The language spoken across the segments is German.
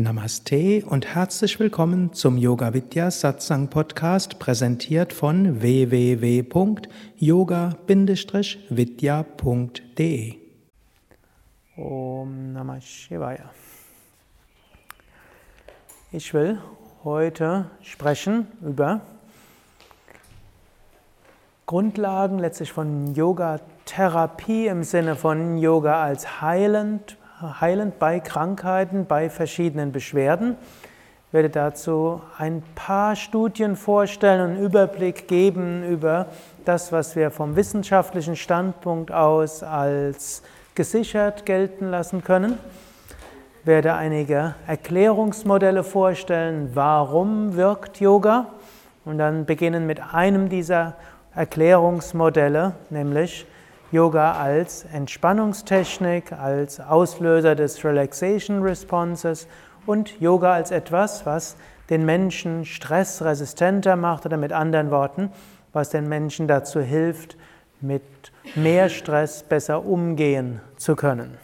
Namaste und herzlich willkommen zum Yoga Vidya Satsang Podcast, präsentiert von www.yoga-vidya.de. Om Namah Shivaya. Ich will heute sprechen über Grundlagen letztlich von Yoga-Therapie im Sinne von Yoga als heilend, heilend bei Krankheiten, bei verschiedenen Beschwerden. Ich werde dazu ein paar Studien vorstellen und einen Überblick geben über das, was wir vom wissenschaftlichen Standpunkt aus als gesichert gelten lassen können. Ich werde einige Erklärungsmodelle vorstellen, warum wirkt Yoga und dann beginnen mit einem dieser Erklärungsmodelle, nämlich Yoga als Entspannungstechnik, als Auslöser des Relaxation Responses und Yoga als etwas, was den Menschen stressresistenter macht oder mit anderen Worten, was den Menschen dazu hilft, mit mehr Stress besser umgehen zu können.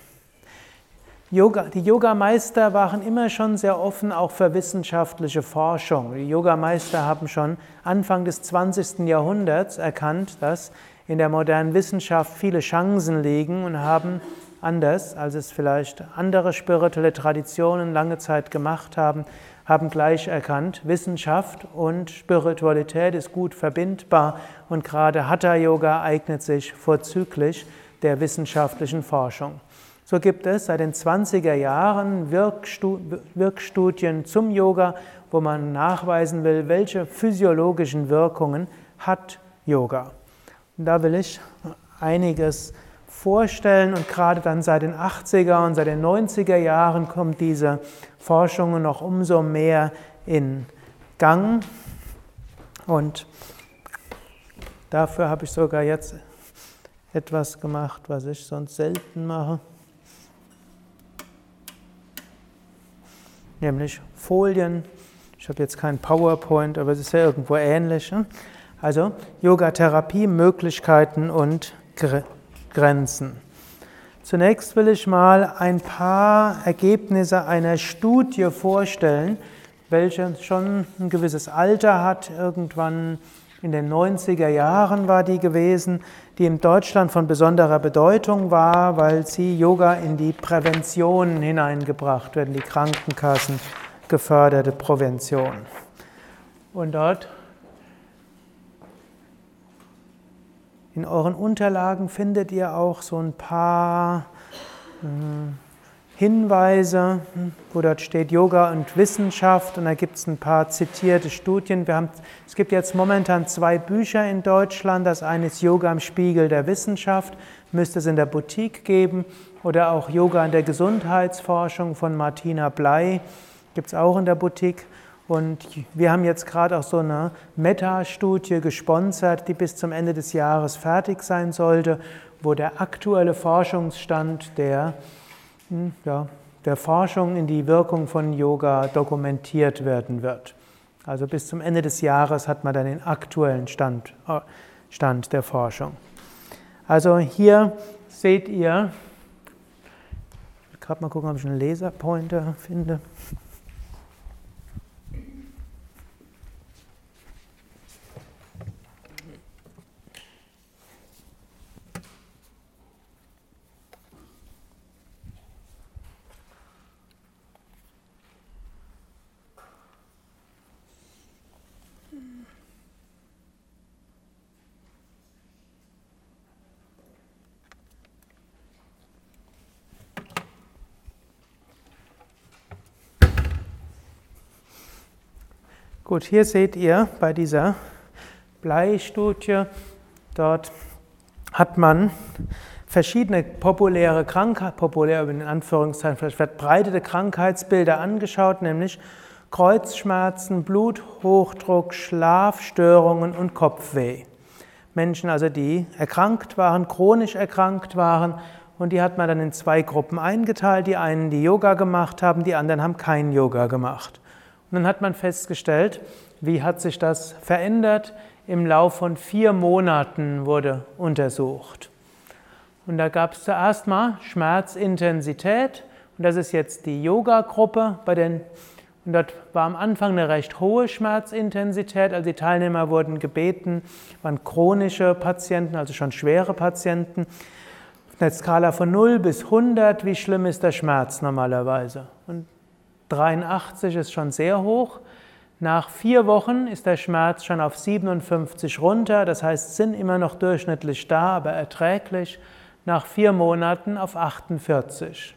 Yoga, die Yogameister waren immer schon sehr offen auch für wissenschaftliche Forschung. Die Yogameister haben schon Anfang des 20. Jahrhunderts erkannt, dass in der modernen Wissenschaft viele Chancen liegen und haben anders, als es vielleicht andere spirituelle Traditionen lange Zeit gemacht haben, haben gleich erkannt, Wissenschaft und Spiritualität ist gut verbindbar und gerade Hatha Yoga eignet sich vorzüglich der wissenschaftlichen Forschung. So gibt es seit den 20er Jahren Wirkstudien zum Yoga, wo man nachweisen will, welche physiologischen Wirkungen hat Yoga. Da will ich einiges vorstellen und gerade dann seit den 80er und seit den 90er Jahren kommt diese Forschung noch umso mehr in Gang und dafür habe ich sogar jetzt etwas gemacht, was ich sonst selten mache, nämlich Folien. Ich habe jetzt kein PowerPoint, aber es ist ja irgendwo ähnlich. Also Yoga-Therapie, Möglichkeiten und Grenzen. Zunächst will ich mal ein paar Ergebnisse einer Studie vorstellen, welche schon ein gewisses Alter hat. Irgendwann in den 90er Jahren war die gewesen, die in Deutschland von besonderer Bedeutung war, weil sie Yoga in die Prävention hineingebracht wird, in die Krankenkassen geförderte Prävention. Und dort In euren Unterlagen findet ihr auch so ein paar äh, Hinweise, wo dort steht Yoga und Wissenschaft und da gibt es ein paar zitierte Studien. Wir haben, es gibt jetzt momentan zwei Bücher in Deutschland. Das eine ist Yoga im Spiegel der Wissenschaft, müsste es in der Boutique geben, oder auch Yoga in der Gesundheitsforschung von Martina Blei, gibt es auch in der Boutique. Und wir haben jetzt gerade auch so eine Meta-Studie gesponsert, die bis zum Ende des Jahres fertig sein sollte, wo der aktuelle Forschungsstand der, hm, ja, der Forschung in die Wirkung von Yoga dokumentiert werden wird. Also bis zum Ende des Jahres hat man dann den aktuellen Stand, äh, Stand der Forschung. Also hier seht ihr, ich will gerade mal gucken, ob ich einen Laserpointer finde. Gut, hier seht ihr bei dieser Bleistudie, dort hat man verschiedene populäre Krankheiten, populär in Anführungszeichen vielleicht verbreitete Krankheitsbilder angeschaut, nämlich Kreuzschmerzen, Bluthochdruck, Schlafstörungen und Kopfweh. Menschen also, die erkrankt waren, chronisch erkrankt waren und die hat man dann in zwei Gruppen eingeteilt. Die einen, die Yoga gemacht haben, die anderen haben kein Yoga gemacht. Und dann hat man festgestellt, wie hat sich das verändert. Im Lauf von vier Monaten wurde untersucht. Und da gab es zuerst mal Schmerzintensität Und das ist jetzt die Yoga-Gruppe, und dort war am Anfang eine recht hohe Schmerzintensität, also die Teilnehmer wurden gebeten, waren chronische Patienten, also schon schwere Patienten. Auf einer Skala von 0 bis 100, wie schlimm ist der Schmerz normalerweise? Und 83 ist schon sehr hoch. Nach vier Wochen ist der Schmerz schon auf 57 runter, das heißt, sind immer noch durchschnittlich da, aber erträglich. Nach vier Monaten auf 48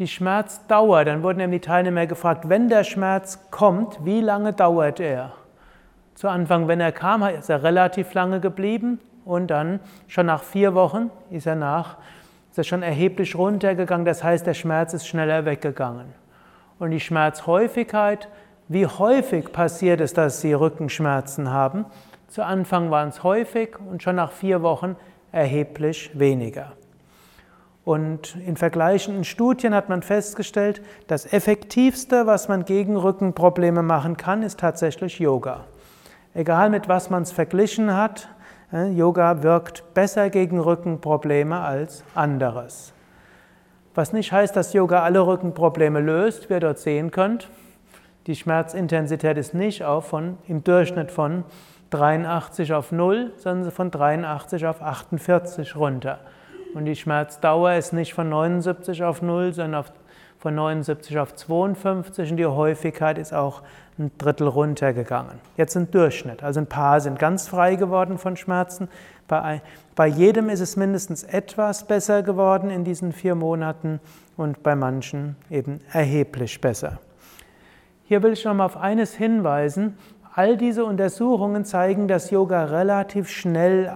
die Schmerzdauer. Dann wurden eben die Teilnehmer gefragt, wenn der Schmerz kommt, wie lange dauert er? Zu Anfang, wenn er kam, ist er relativ lange geblieben und dann schon nach vier Wochen ist er nach, ist er schon erheblich runtergegangen. Das heißt, der Schmerz ist schneller weggegangen. Und die Schmerzhäufigkeit, wie häufig passiert es, dass sie Rückenschmerzen haben? Zu Anfang waren es häufig und schon nach vier Wochen erheblich weniger. Und in vergleichenden Studien hat man festgestellt, das Effektivste, was man gegen Rückenprobleme machen kann, ist tatsächlich Yoga. Egal mit was man es verglichen hat, Yoga wirkt besser gegen Rückenprobleme als anderes. Was nicht heißt, dass Yoga alle Rückenprobleme löst, wie ihr dort sehen könnt. Die Schmerzintensität ist nicht auf von, im Durchschnitt von 83 auf 0, sondern von 83 auf 48 runter. Und die Schmerzdauer ist nicht von 79 auf 0, sondern von 79 auf 52 und die Häufigkeit ist auch ein Drittel runtergegangen. Jetzt ein Durchschnitt. Also ein paar sind ganz frei geworden von Schmerzen. Bei, bei jedem ist es mindestens etwas besser geworden in diesen vier Monaten und bei manchen eben erheblich besser. Hier will ich noch mal auf eines hinweisen. All diese Untersuchungen zeigen, dass Yoga relativ schnell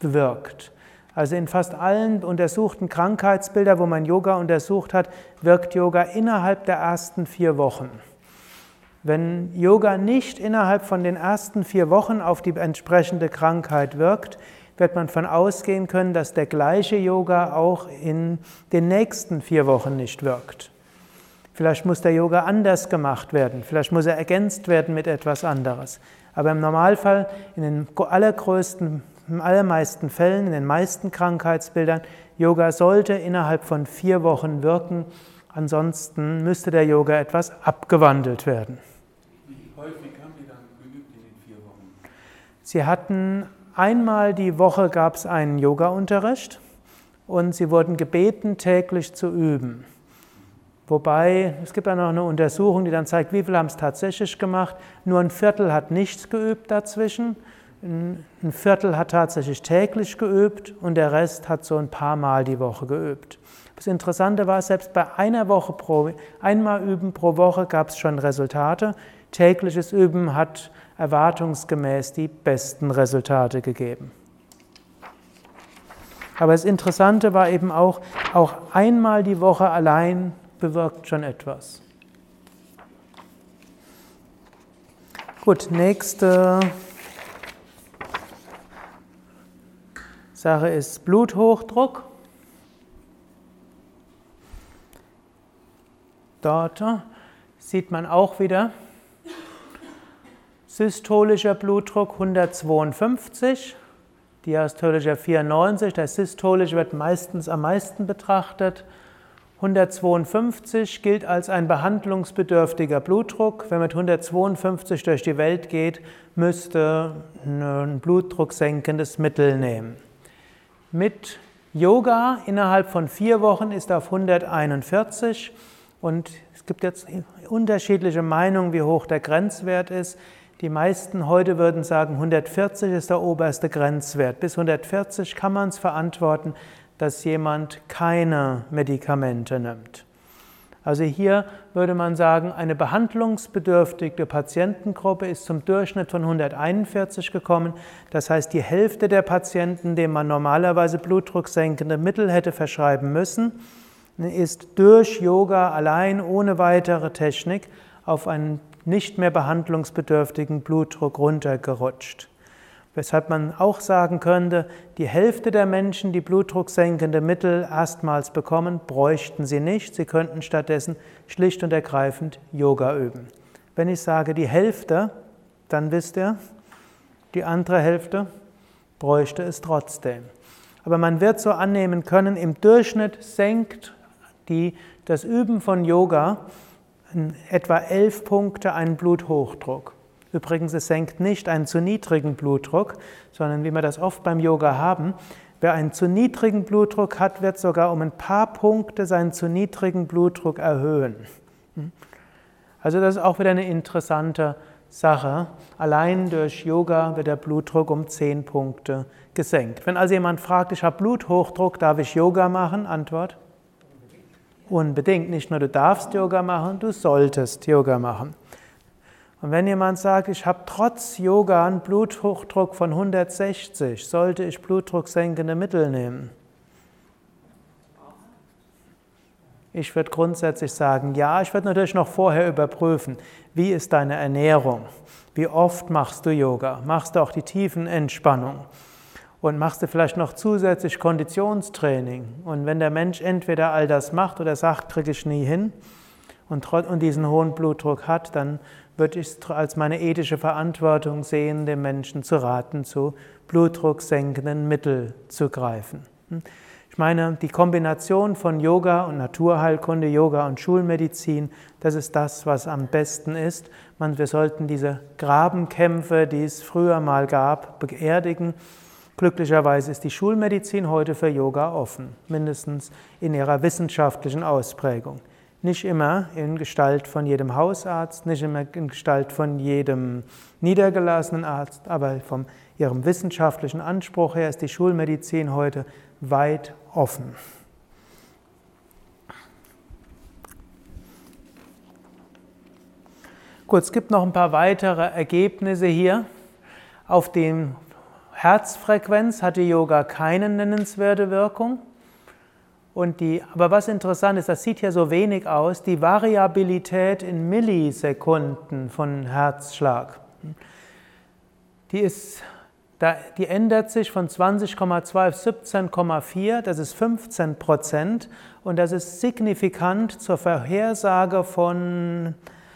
wirkt. Also in fast allen untersuchten Krankheitsbildern, wo man Yoga untersucht hat, wirkt Yoga innerhalb der ersten vier Wochen. Wenn Yoga nicht innerhalb von den ersten vier Wochen auf die entsprechende Krankheit wirkt, wird man von ausgehen können, dass der gleiche Yoga auch in den nächsten vier Wochen nicht wirkt. Vielleicht muss der Yoga anders gemacht werden, vielleicht muss er ergänzt werden mit etwas anderes. Aber im Normalfall, in den allergrößten in allermeisten Fällen, in den meisten Krankheitsbildern, Yoga sollte innerhalb von vier Wochen wirken. Ansonsten müsste der Yoga etwas abgewandelt werden. Wie häufig haben Sie dann geübt in den vier Wochen? Sie hatten einmal die Woche gab es einen Yoga-Unterricht und sie wurden gebeten, täglich zu üben. Wobei, es gibt auch noch eine Untersuchung, die dann zeigt, wie viele haben es tatsächlich gemacht. Nur ein Viertel hat nichts geübt dazwischen. Ein Viertel hat tatsächlich täglich geübt und der Rest hat so ein paar Mal die Woche geübt. Das Interessante war, selbst bei einer Woche pro, einmal üben pro Woche gab es schon Resultate. Tägliches Üben hat erwartungsgemäß die besten Resultate gegeben. Aber das Interessante war eben auch, auch einmal die Woche allein bewirkt schon etwas. Gut, nächste Sache ist Bluthochdruck. Dort sieht man auch wieder systolischer Blutdruck 152, diastolischer 94. Der systolische wird meistens am meisten betrachtet. 152 gilt als ein behandlungsbedürftiger Blutdruck. Wer mit 152 durch die Welt geht, müsste ein blutdrucksenkendes Mittel nehmen. Mit Yoga innerhalb von vier Wochen ist auf 141 und es gibt jetzt unterschiedliche Meinungen, wie hoch der Grenzwert ist. Die meisten heute würden sagen, 140 ist der oberste Grenzwert. Bis 140 kann man es verantworten, dass jemand keine Medikamente nimmt. Also hier würde man sagen, eine behandlungsbedürftige Patientengruppe ist zum Durchschnitt von 141 gekommen. Das heißt, die Hälfte der Patienten, denen man normalerweise blutdrucksenkende Mittel hätte verschreiben müssen, ist durch Yoga allein ohne weitere Technik auf einen nicht mehr behandlungsbedürftigen Blutdruck runtergerutscht. Weshalb man auch sagen könnte, die Hälfte der Menschen, die blutdrucksenkende Mittel erstmals bekommen, bräuchten sie nicht. Sie könnten stattdessen schlicht und ergreifend Yoga üben. Wenn ich sage die Hälfte, dann wisst ihr, die andere Hälfte bräuchte es trotzdem. Aber man wird so annehmen können, im Durchschnitt senkt die das Üben von Yoga etwa elf Punkte einen Bluthochdruck. Übrigens, es senkt nicht einen zu niedrigen Blutdruck, sondern wie wir das oft beim Yoga haben, wer einen zu niedrigen Blutdruck hat, wird sogar um ein paar Punkte seinen zu niedrigen Blutdruck erhöhen. Also das ist auch wieder eine interessante Sache. Allein durch Yoga wird der Blutdruck um 10 Punkte gesenkt. Wenn also jemand fragt, ich habe Bluthochdruck, darf ich Yoga machen? Antwort? Unbedingt. Nicht nur du darfst Yoga machen, du solltest Yoga machen. Und wenn jemand sagt, ich habe trotz Yoga einen Bluthochdruck von 160, sollte ich blutdrucksenkende Mittel nehmen? Ich würde grundsätzlich sagen, ja, ich würde natürlich noch vorher überprüfen, wie ist deine Ernährung? Wie oft machst du Yoga? Machst du auch die tiefen Entspannung? Und machst du vielleicht noch zusätzlich Konditionstraining? Und wenn der Mensch entweder all das macht oder sagt, kriege ich nie hin und, und diesen hohen Blutdruck hat, dann würde ich es als meine ethische Verantwortung sehen, dem Menschen zu raten, zu blutdrucksenkenden Mitteln zu greifen. Hm? Ich meine, die Kombination von Yoga und Naturheilkunde, Yoga und Schulmedizin, das ist das, was am besten ist. Man, wir sollten diese Grabenkämpfe, die es früher mal gab, beerdigen. Glücklicherweise ist die Schulmedizin heute für Yoga offen, mindestens in ihrer wissenschaftlichen Ausprägung. Nicht immer in Gestalt von jedem Hausarzt, nicht immer in Gestalt von jedem niedergelassenen Arzt, aber von ihrem wissenschaftlichen Anspruch her ist die Schulmedizin heute weit offen. Gut, es gibt noch ein paar weitere Ergebnisse hier. Auf dem Herzfrequenz hat die Yoga keine nennenswerte Wirkung. Und die, aber was interessant ist, das sieht hier so wenig aus, die Variabilität in Millisekunden von Herzschlag. Die ist die ändert sich von 20,2 auf 17,4, das ist 15 Prozent und das ist signifikant zur Vorhersage von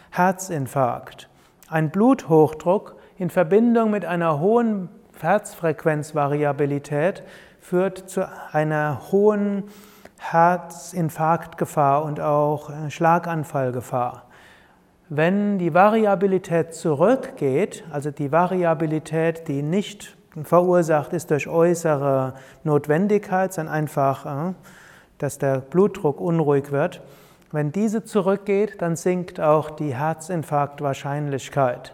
Herzinfarkt. Ein Bluthochdruck in Verbindung mit einer hohen Herzfrequenzvariabilität führt zu einer hohen Herzinfarktgefahr und auch Schlaganfallgefahr. Wenn die Variabilität zurückgeht, also die Variabilität, die nicht verursacht ist durch äußere Notwendigkeit, sondern einfach, äh, dass der Blutdruck unruhig wird, wenn diese zurückgeht, dann sinkt auch die Herzinfarktwahrscheinlichkeit.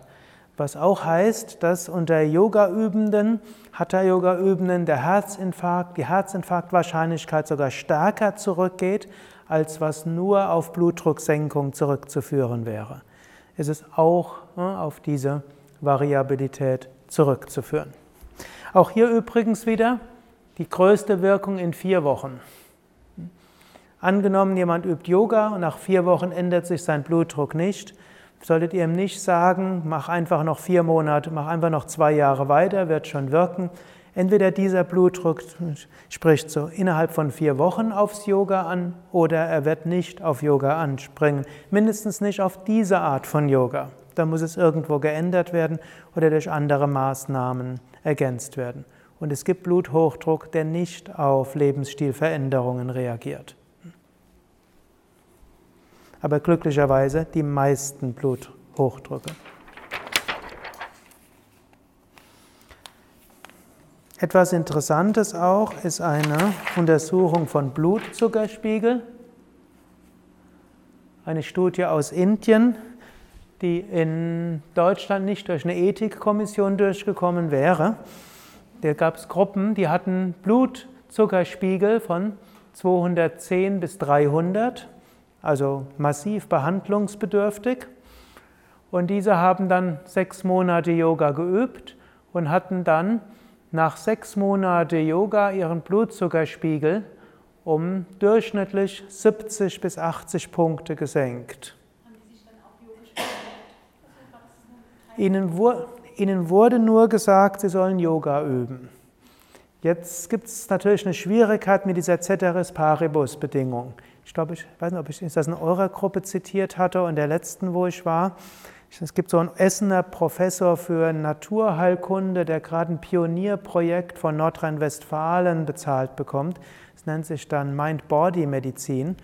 Was auch heißt, dass unter Yoga-Übenden, Hatha-Yoga-Übenden der Herzinfarkt, die Herzinfarktwahrscheinlichkeit sogar stärker zurückgeht, als was nur auf Blutdrucksenkung zurückzuführen wäre. Es ist auch äh, auf diese Variabilität zurückzuführen. Auch hier übrigens wieder die größte Wirkung in vier Wochen. Angenommen, jemand übt Yoga und nach vier Wochen ändert sich sein Blutdruck nicht, solltet ihr ihm nicht sagen, mach einfach noch vier Monate, mach einfach noch zwei Jahre weiter, wird schon wirken. Entweder dieser Blutdruck spricht so innerhalb von vier Wochen aufs Yoga an oder er wird nicht auf Yoga anspringen. Mindestens nicht auf diese Art von Yoga. Da muss es irgendwo geändert werden oder durch andere Maßnahmen ergänzt werden. Und es gibt Bluthochdruck, der nicht auf Lebensstilveränderungen reagiert. Aber glücklicherweise die meisten Bluthochdrücke. Etwas Interessantes auch ist eine Untersuchung von Blutzuckerspiegel. Eine Studie aus Indien, die in Deutschland nicht durch eine Ethikkommission durchgekommen wäre. Da gab es Gruppen, die hatten Blutzuckerspiegel von 210 bis 300, also massiv behandlungsbedürftig. Und diese haben dann sechs Monate Yoga geübt und hatten dann nach sechs Monaten Yoga ihren Blutzuckerspiegel um durchschnittlich 70 bis 80 Punkte gesenkt. Ihnen, ihnen wurde nur gesagt, sie sollen Yoga üben. Jetzt gibt es natürlich eine Schwierigkeit mit dieser Ceteris Paribus-Bedingung. Ich glaube, ich weiß nicht, ob ich das in eurer Gruppe zitiert hatte und der letzten, wo ich war. Es gibt so einen Essener Professor für Naturheilkunde, der gerade ein Pionierprojekt von Nordrhein-Westfalen bezahlt bekommt. Es nennt sich dann Mind-Body-Medizin.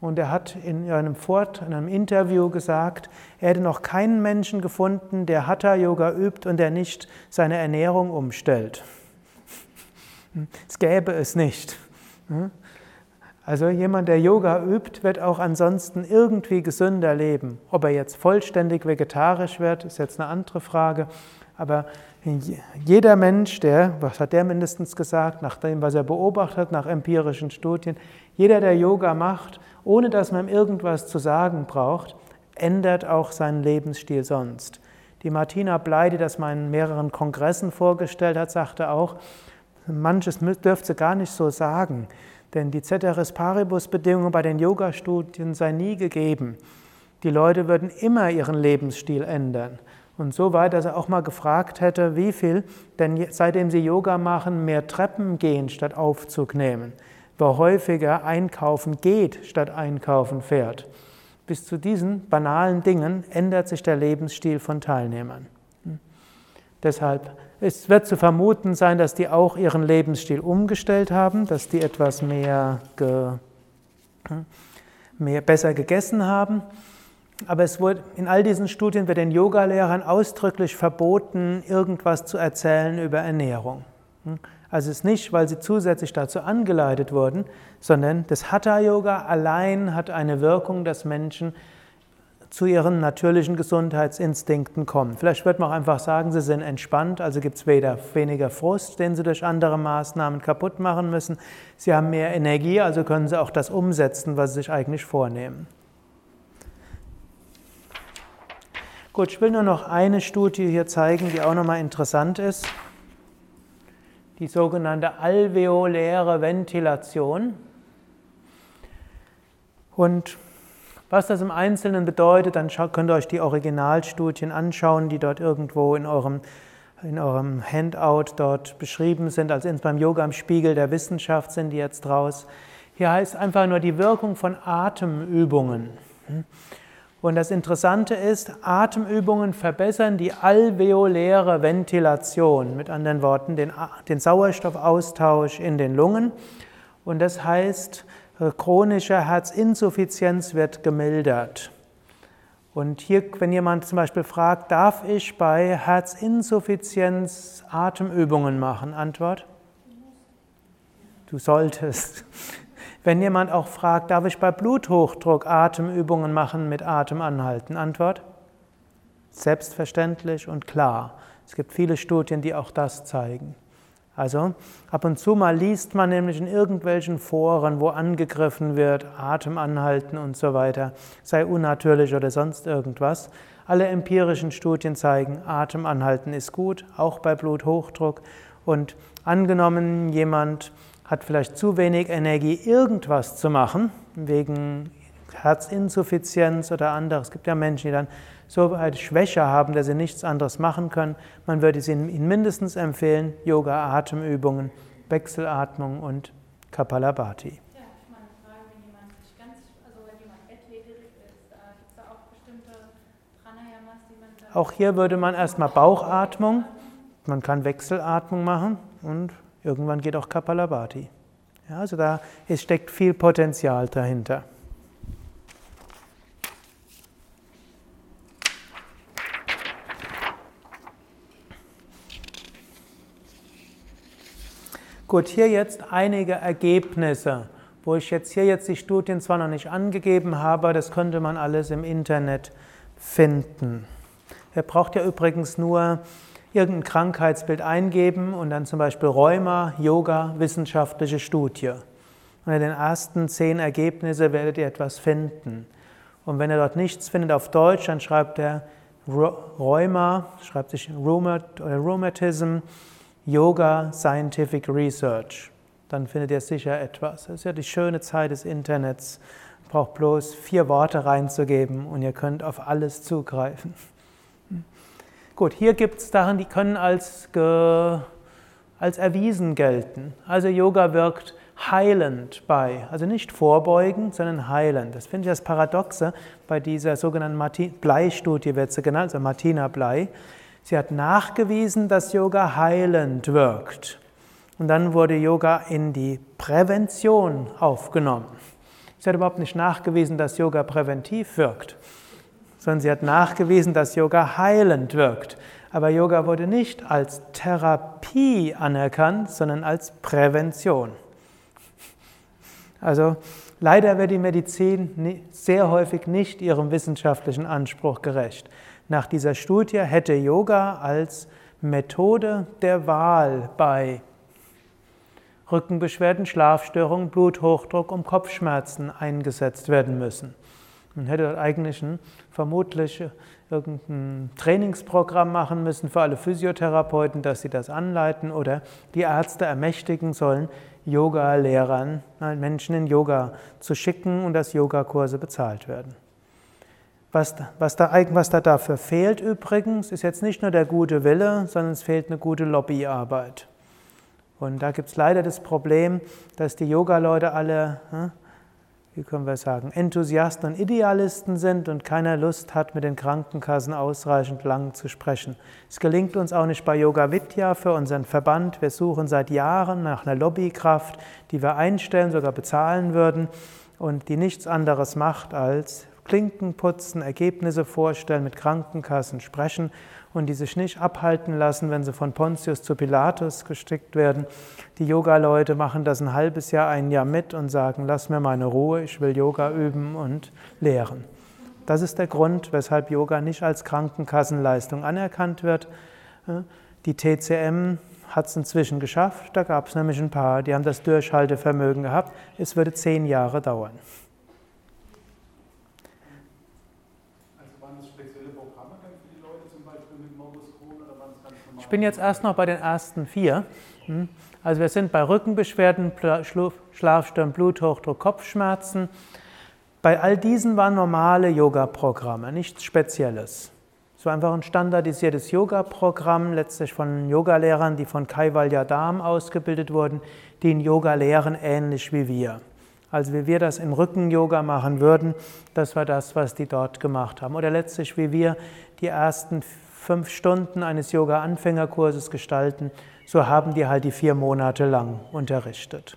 Und er hat in einem Fort, in einem Interview gesagt, er hätte noch keinen Menschen gefunden, der Hatha-Yoga übt und der nicht seine Ernährung umstellt. Es gäbe es nicht. Also jemand, der Yoga übt, wird auch ansonsten irgendwie gesünder leben. Ob er jetzt vollständig vegetarisch wird, ist jetzt eine andere Frage. Aber jeder Mensch, der, was hat der mindestens gesagt, nach dem, was er beobachtet, nach empirischen Studien, jeder, der Yoga macht, ohne dass man ihm irgendwas zu sagen braucht, ändert auch seinen Lebensstil sonst. Die Martina Blei, die das mal in mehreren Kongressen vorgestellt hat, sagte auch, manches dürfte gar nicht so sagen, denn die Ceteris Paribus-Bedingungen bei den Yoga-Studien sei nie gegeben. Die Leute würden immer ihren Lebensstil ändern. Und so weit, dass er auch mal gefragt hätte, wie viel denn seitdem sie Yoga machen, mehr Treppen gehen statt Aufzug nehmen, wer häufiger einkaufen geht statt einkaufen fährt. Bis zu diesen banalen Dingen ändert sich der Lebensstil von Teilnehmern. Hm. Deshalb es wird zu vermuten sein, dass die auch ihren Lebensstil umgestellt haben, dass die etwas mehr, ge, hm, mehr besser gegessen haben aber es wurde, in all diesen Studien wird den Yogalehrern ausdrücklich verboten, irgendwas zu erzählen über Ernährung. Hm? Also es ist nicht, weil sie zusätzlich dazu angeleitet wurden, sondern das Hatha-Yoga allein hat eine Wirkung, dass Menschen zu ihren natürlichen Gesundheitsinstinkten kommen. Vielleicht wird man auch einfach sagen, sie sind entspannt, also gibt es weder weniger Frust, den sie durch andere Maßnahmen kaputt machen müssen. Sie haben mehr Energie, also können sie auch das umsetzen, was sie sich eigentlich vornehmen. Gut, ich will nur noch eine Studie hier zeigen, die auch nochmal interessant ist. Die sogenannte alveoläre Ventilation. Und was das im Einzelnen bedeutet, dann könnt ihr euch die Originalstudien anschauen, die dort irgendwo in eurem, in eurem Handout dort beschrieben sind. Also beim Yoga im Spiegel der Wissenschaft sind die jetzt draus. Hier heißt einfach nur die Wirkung von Atemübungen. Und das Interessante ist, Atemübungen verbessern die alveoläre Ventilation, mit anderen Worten, den, den Sauerstoffaustausch in den Lungen. Und das heißt, chronische Herzinsuffizienz wird gemildert. Und hier, wenn jemand zum Beispiel fragt, darf ich bei Herzinsuffizienz Atemübungen machen? Antwort? Du solltest. Wenn jemand auch fragt, darf ich bei Bluthochdruck Atemübungen machen mit Atemanhalten? Antwort? Selbstverständlich und klar. Es gibt viele Studien, die auch das zeigen. Also ab und zu mal liest man nämlich in irgendwelchen Foren, wo angegriffen wird, Atemanhalten und so weiter, sei unnatürlich oder sonst irgendwas. Alle empirischen Studien zeigen, Atemanhalten ist gut, auch bei Bluthochdruck. Und angenommen, jemand hat vielleicht zu wenig Energie, irgendwas zu machen, wegen Herzinsuffizienz oder anderes. Es gibt ja Menschen, die dann so eine Schwäche haben, dass sie nichts anderes machen können. Man würde ihnen mindestens empfehlen, Yoga-Atemübungen, Wechselatmung und Kapalabhati. Auch hier würde man erstmal Bauchatmung, man kann Wechselatmung machen und Irgendwann geht auch Kapalabhati. Ja, also da es steckt viel Potenzial dahinter. Gut, hier jetzt einige Ergebnisse, wo ich jetzt hier jetzt die Studien zwar noch nicht angegeben habe, das könnte man alles im Internet finden. Ihr braucht ja übrigens nur irgendein Krankheitsbild eingeben und dann zum Beispiel Rheuma, Yoga, wissenschaftliche Studie. In den ersten zehn Ergebnissen werdet ihr etwas finden. Und wenn ihr dort nichts findet auf Deutsch, dann schreibt er Rheuma, schreibt sich Rheumatism, Yoga, Scientific Research. Dann findet ihr sicher etwas. Das ist ja die schöne Zeit des Internets. Braucht bloß vier Worte reinzugeben und ihr könnt auf alles zugreifen. Gut, hier gibt es Sachen, die können als, als erwiesen gelten. Also Yoga wirkt heilend bei, also nicht vorbeugend, sondern heilend. Das finde ich das Paradoxe bei dieser sogenannten Blei-Studie, wird sie genannt, also Martina Blei. Sie hat nachgewiesen, dass Yoga heilend wirkt. Und dann wurde Yoga in die Prävention aufgenommen. Sie hat überhaupt nicht nachgewiesen, dass Yoga präventiv wirkt, sondern sie hat nachgewiesen, dass Yoga heilend wirkt. Aber Yoga wurde nicht als Therapie anerkannt, sondern als Prävention. Also leider wird die Medizin sehr häufig nicht ihrem wissenschaftlichen Anspruch gerecht. Nach dieser Studie hätte Yoga als Methode der Wahl bei Rückenbeschwerden, Schlafstörungen, Bluthochdruck und Kopfschmerzen eingesetzt werden müssen. Man hätte eigentlich vermutlich irgendein Trainingsprogramm machen müssen für alle Physiotherapeuten, dass sie das anleiten oder die Ärzte ermächtigen sollen, Yoga-Lehrern, Menschen in Yoga zu schicken und dass Yogakurse bezahlt werden. Was, was, da, was da dafür fehlt übrigens, ist jetzt nicht nur der gute Wille, sondern es fehlt eine gute Lobbyarbeit. Und da gibt es leider das Problem, dass die Yoga-Leute alle, hm, wie können wir sagen, Enthusiasten und Idealisten sind und keiner Lust hat, mit den Krankenkassen ausreichend lang zu sprechen. Es gelingt uns auch nicht bei Yoga Vidya für unseren Verband. Wir suchen seit Jahren nach einer Lobbykraft, die wir einstellen, sogar bezahlen würden und die nichts anderes macht als Klinken putzen, Ergebnisse vorstellen, mit Krankenkassen sprechen und die sich nicht abhalten lassen, wenn sie von Pontius zu Pilatus gestickt werden. Die Yoga-Leute machen das ein halbes Jahr, ein Jahr mit und sagen, lass mir meine Ruhe, ich will Yoga üben und lehren. Das ist der Grund, weshalb Yoga nicht als Krankenkassenleistung anerkannt wird. Die TCM hat es inzwischen geschafft. Da gab es nämlich ein paar, die haben das Durchhaltevermögen gehabt. Es würde zehn Jahre dauern. Ich bin jetzt erst noch bei den ersten vier. Hm? Also wir sind bei Rückenbeschwerden, Schlafstörungen, Bluthochdruck, Kopfschmerzen. Bei all diesen waren normale Yoga-Programme, nichts Spezielles. Es war einfach ein standardisiertes Yoga-Programm, letztlich von Yogalehrern, die von Kaivalya Dham ausgebildet wurden, die in Yoga lehren, ähnlich wie wir. Also wie wir das im Rücken-Yoga machen würden, das war das, was die dort gemacht haben. Oder letztlich wie wir die ersten fünf Stunden eines Yoga-Anfängerkurses gestalten, so haben die halt die vier Monate lang unterrichtet.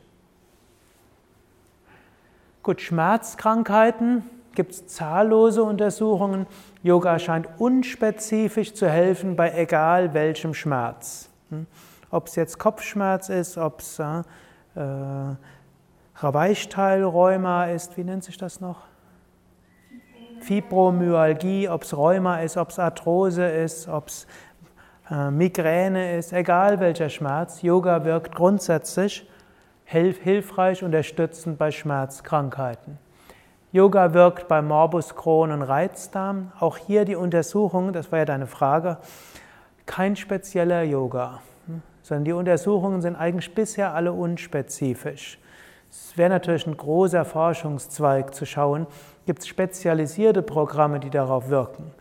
Gut, Schmerzkrankheiten gibt es zahllose Untersuchungen. Yoga scheint unspezifisch zu helfen bei egal welchem Schmerz. Hm? Ob es jetzt Kopfschmerz ist, ob es äh, Weichteilrheuma ist, wie nennt sich das noch? Fibromyalgie, ob es Rheuma ist, ob es Arthrose ist, ob es äh, Migräne ist, egal welcher Schmerz, Yoga wirkt grundsätzlich hilfreich, unterstützend bei Schmerzkrankheiten. Yoga wirkt bei Morbus Crohn und Reizdarm. Auch hier die Untersuchung, das war ja deine Frage, kein spezieller Yoga, hm, sondern die Untersuchungen sind eigentlich bisher alle unspezifisch. Es wäre natürlich ein großer Forschungszweig zu schauen, gibt es spezialisierte Programme, die darauf wirken.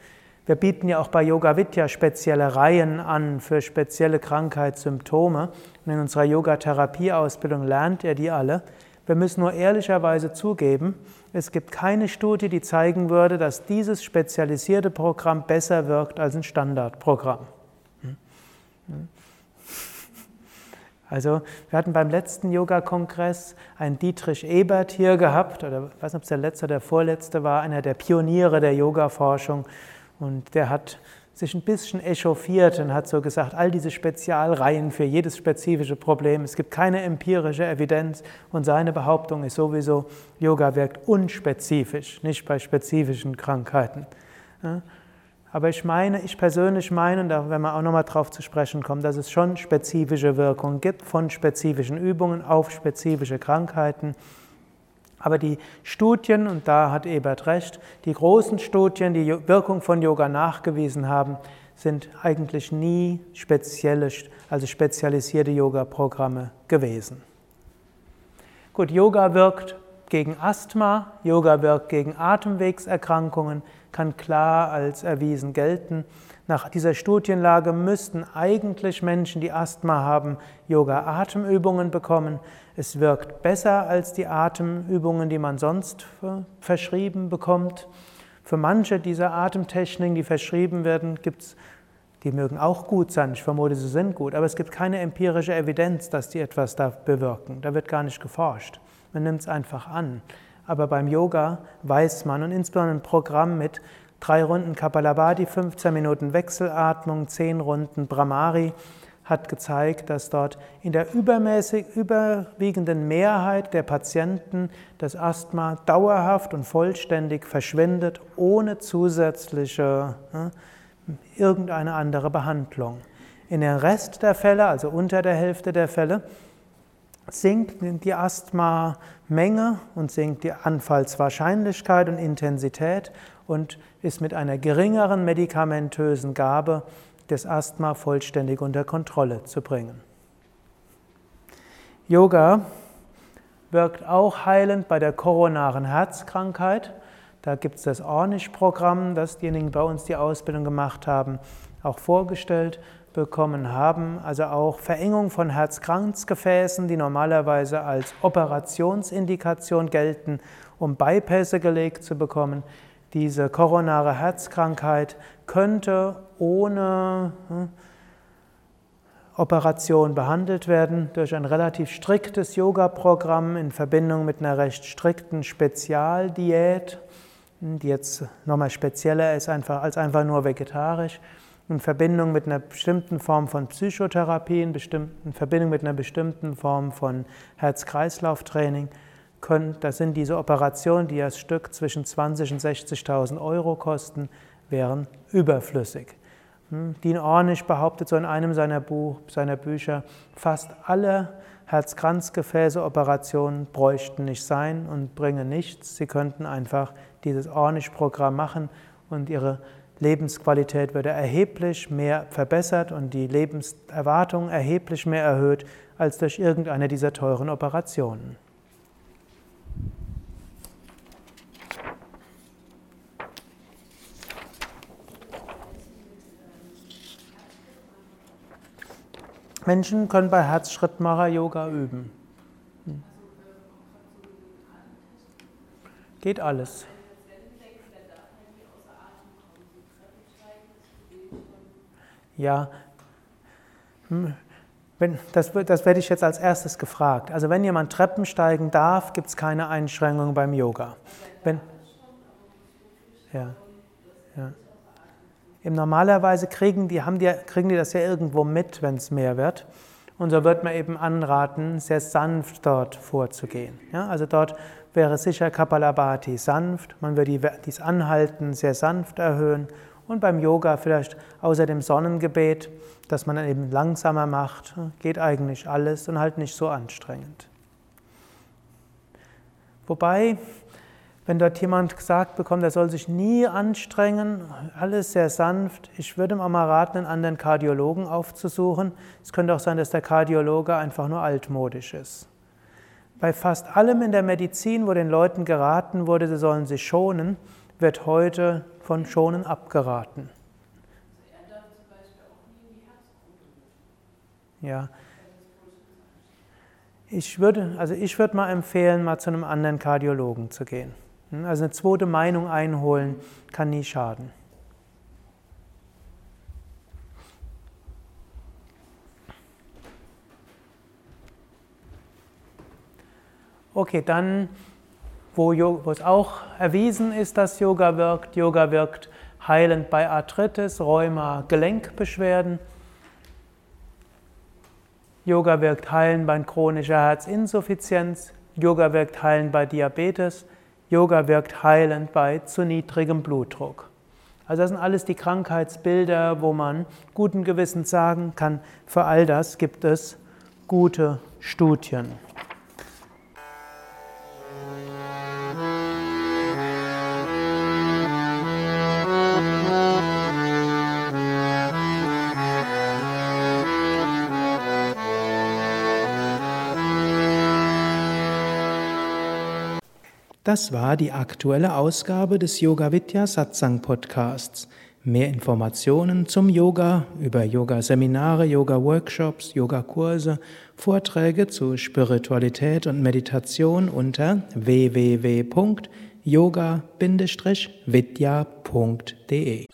Wir bieten ja auch bei Yoga Vidya spezielle Reihen an für spezielle Krankheitssymptome. Und in unserer Yoga-Therapie-Ausbildung lernt ihr die alle. Wir müssen nur ehrlicherweise zugeben, es gibt keine Studie, die zeigen würde, dass dieses spezialisierte Programm besser wirkt als ein Standardprogramm. Also wir hatten beim letzten Yoga-Kongress einen Dietrich Ebert hier gehabt, oder ich weiß nicht, ob es der letzte oder der vorletzte war, einer der Pioniere der Yoga-Forschung. Und der hat sich ein bisschen echauffiert und hat so gesagt, all diese Spezialreihen für jedes spezifische Problem, es gibt keine empirische Evidenz und seine Behauptung ist sowieso, Yoga wirkt unspezifisch, nicht bei spezifischen Krankheiten. Aber ich meine, ich persönlich meine, da werden wir auch nochmal drauf zu sprechen kommen, dass es schon spezifische Wirkungen gibt von spezifischen Übungen auf spezifische Krankheiten. Aber die Studien, und da hat Ebert recht, die großen Studien, die Wirkung von Yoga nachgewiesen haben, sind eigentlich nie spezielle, also spezialisierte Yoga-Programme gewesen. Gut, Yoga wirkt gegen Asthma, Yoga wirkt gegen Atemwegserkrankungen, kann klar als erwiesen gelten. Nach dieser Studienlage müssten eigentlich Menschen, die Asthma haben, Yoga-Atemübungen bekommen. Es wirkt besser als die Atemübungen, die man sonst verschrieben bekommt. Für manche dieser Atemtechniken, die verschrieben werden, gibt es die mögen auch gut sein, ich vermute, sie sind gut, aber es gibt keine empirische Evidenz, dass die etwas da bewirken. Da wird gar nicht geforscht. Man nimmt es einfach an. Aber beim Yoga weiß man und insbesondere ein Programm mit drei Runden Kapalabhati, 15 Minuten Wechselatmung, 10 Runden Brahmari hat gezeigt, dass dort in der übermäßig überwiegenden Mehrheit der Patienten das Asthma dauerhaft und vollständig verschwindet, ohne zusätzliche äh, irgendeine andere Behandlung. In den Rest der Fälle, also unter der Hälfte der Fälle, sinkt die Asthma-Menge und sinkt die Anfallswahrscheinlichkeit und Intensität und ist mit einer geringeren medikamentösen Gabe das Asthma vollständig unter Kontrolle zu bringen. Yoga wirkt auch heilend bei der koronaren Herzkrankheit. Da gibt es das Ornish-Programm, das diejenigen bei uns die Ausbildung gemacht haben, auch vorgestellt bekommen haben. Also auch Verengung von Herzkranzgefäßen, die normalerweise als Operationsindikation gelten, um Bypässe gelegt zu bekommen. Diese koronare Herzkrankheit könnte ohne hm, Operation behandelt werden durch ein relativ striktes Yoga-Programm in Verbindung mit einer recht strikten Spezialdiät, hm, die jetzt nochmal spezieller ist einfach, als einfach nur vegetarisch, in Verbindung mit einer bestimmten Form von Psychotherapie, in, in Verbindung mit einer bestimmten Form von Herz-Kreislauf-Training das sind diese Operationen, die das Stück zwischen 20.000 und 60.000 Euro kosten, wären überflüssig. Hm, Dean Ornish behauptet so in einem seiner, Buch, seiner Bücher, fast alle Herz-Kranzgefäße-Operationen bräuchten nicht sein und bringen nichts. Sie könnten einfach dieses Ornish-Programm machen und ihre Lebensqualität würde erheblich mehr verbessert und die Lebenserwartung erheblich mehr erhöht als durch irgendeine dieser teuren Operationen. Menschen können bei Herzschrittmacher-Yoga üben. Hm. Geht alles. Ja, hm. wenn, das, das werde ich jetzt als erstes gefragt. Also wenn jemand Treppen steigen darf, gibt es keine Einschränkungen beim Yoga. Wenn, ja, ja. Im normalerweise kriegen die, haben die, kriegen die das ja irgendwo mit, wenn es mehr wird. Und so wird man eben anraten, sehr sanft dort vorzugehen. Ja, also dort wäre sicher Kapalabhati sanft, man würde dies Anhalten sehr sanft erhöhen und beim Yoga vielleicht außer dem Sonnengebet, dass man dann eben langsamer macht, geht eigentlich alles und halt nicht so anstrengend. Wobei wenn dort jemand gesagt bekommt, er soll sich nie anstrengen, alles sehr sanft, ich würde ihm auch mal raten, einen anderen Kardiologen aufzusuchen. Es könnte auch sein, dass der Kardiologe einfach nur altmodisch ist. Bei fast allem in der Medizin, wo den Leuten geraten wurde, sie sollen sich schonen, wird heute von Schonen abgeraten. Ja. Ich würde, also ich würde mal empfehlen, mal zu einem anderen Kardiologen zu gehen. Hm, also eine zweite Meinung einholen kann nie schaden. Okay, dann, wo, wo, es auch erwiesen ist, dass Yoga wirkt. Yoga wirkt heilend bei Arthritis, Rheuma, Gelenkbeschwerden. Yoga wirkt heilend bei chronischer Herzinsuffizienz. Yoga wirkt heilend bei Diabetes. Yoga wirkt heilend bei zu niedrigem Blutdruck. Also das sind alles die Krankheitsbilder, wo man guten Gewissens sagen kann, für all das gibt es gute Studien. Das war die aktuelle Ausgabe des Yoga Vidya Satsang Podcasts. Mehr Informationen zum Yoga über Yoga-Seminare, Yoga-Workshops, Yogakurse, Vorträge zu Spiritualität und Meditation unter www.yoga-vidya.de